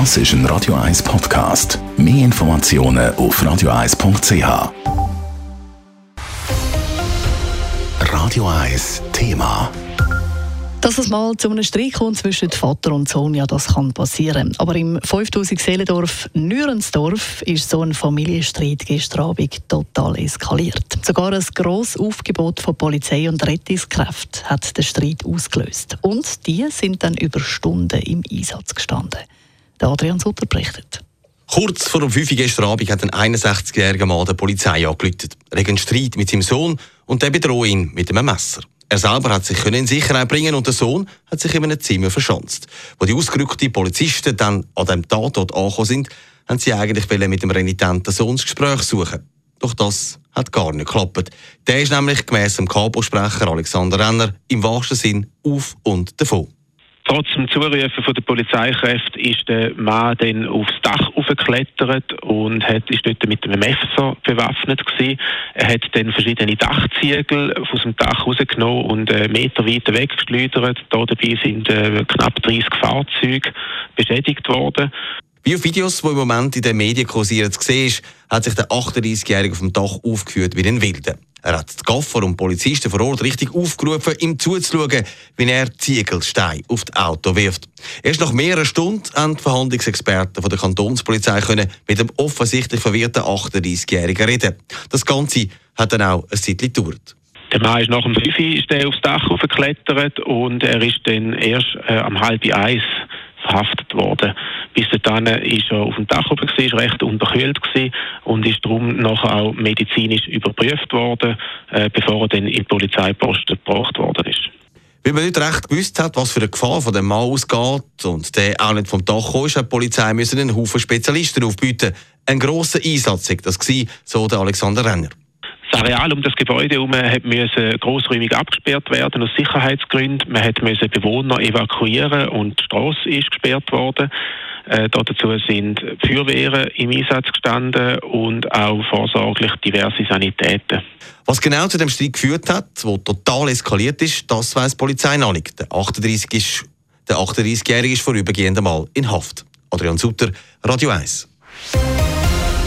Das ist ein Radio 1 Podcast. Mehr Informationen auf radio1.ch. Radio 1 Thema. Dass es mal zu einem Streit kommt zwischen Vater und Sohn, ja, das kann passieren. Aber im 5000 Seelendorf Nürensdorf ist so ein Familienstreit gestern Abend total eskaliert. Sogar ein grosses Aufgebot von Polizei und Rettungskräften hat den Streit ausgelöst. Und die sind dann über Stunden im Einsatz gestanden. Der Adrian Sutter berichtet. Kurz vor um 5 Uhr gestern Abend hat ein 61-jähriger Mann der Polizei angerufen. Wegen einen Streit mit seinem Sohn und der bedroht ihn mit einem Messer. Er selber hat sich in Sicherheit bringen und der Sohn hat sich in einem Zimmer verschanzt. Wo die ausgerückten Polizisten dann an dem Tatort angekommen sind, haben sie eigentlich mit dem renitenten Sohn das Gespräch suchen. Doch das hat gar nicht geklappt. Der ist nämlich gemäss dem Kapo-Sprecher Alexander Renner im wahrsten Sinn auf und davon. Trotz dem Zurufen von der Polizeikräfte ist der Mann dann aufs Dach aufgeklettert und hat, ist dort mit einem Messer bewaffnet gewesen. Er hat dann verschiedene Dachziegel aus dem Dach rausgenommen und äh, Meter weiter weggeschleudert. Dabei sind äh, knapp 30 Fahrzeuge beschädigt worden. Wie auf Videos, die im Moment in den Medien kursieren, zu ist, hat sich der 38-Jährige auf dem Dach aufgeführt wie ein Wilder. Er hat die Gaffer und Polizisten vor Ort richtig aufgerufen, ihm zuzuschauen, wie er Ziegelsteine auf das Auto wirft. Erst nach mehreren Stunden haben die Verhandlungsexperten von der Kantonspolizei können mit dem offensichtlich verwirrten 38-Jährigen reden. Das Ganze hat dann auch ein Zeitchen gedauert. Der Mann ist nach dem 5 Uhr aufs Dach geklettert und er ist dann erst äh, am halb eins verhaftet worden. Bis dahin ist er auf dem Dach oben, war recht unterkühlt und ist darum nachher auch medizinisch überprüft worden, äh, bevor er dann in die Polizeiposten gebracht worden ist. Weil man nicht recht gewusst hat, was für eine Gefahr von dem Mann ausgeht und der auch nicht vom Dach kam, hat die Polizei einen Haufen Spezialisten aufbieten. Ein grosser Einsatz war das, so der Alexander Renner. Das Areal um das Gebäude herum musste großräumig abgesperrt werden aus Sicherheitsgründen. Man musste Bewohner evakuieren und die Straße ist gesperrt worden. Äh, dazu sind Feuerwehren im Einsatz gestanden und auch vorsorglich diverse Sanitäten. Was genau zu dem Streit geführt hat, wo total eskaliert ist, das weiß die Polizei noch nicht. Der 38-Jährige ist, der 38 ist vorübergehend einmal in Haft. Adrian Sutter, Radio 1.